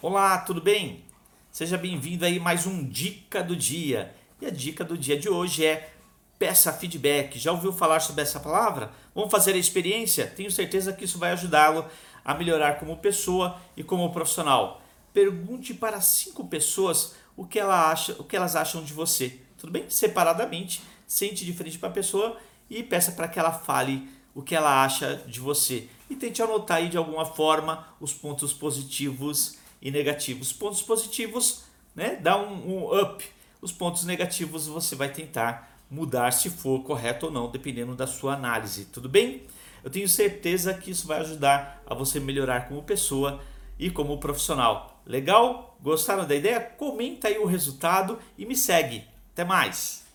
Olá, tudo bem? Seja bem-vindo aí mais um Dica do Dia. E a dica do dia de hoje é peça feedback. Já ouviu falar sobre essa palavra? Vamos fazer a experiência? Tenho certeza que isso vai ajudá-lo a melhorar como pessoa e como profissional. Pergunte para cinco pessoas o que, ela acha, o que elas acham de você. Tudo bem? Separadamente, sente de frente para a pessoa e peça para que ela fale o que ela acha de você. E tente anotar aí de alguma forma os pontos positivos e negativos. Pontos positivos, né? Dá um, um up. Os pontos negativos você vai tentar mudar se for correto ou não, dependendo da sua análise. Tudo bem? Eu tenho certeza que isso vai ajudar a você melhorar como pessoa e como profissional. Legal? Gostaram da ideia? Comenta aí o resultado e me segue. Até mais!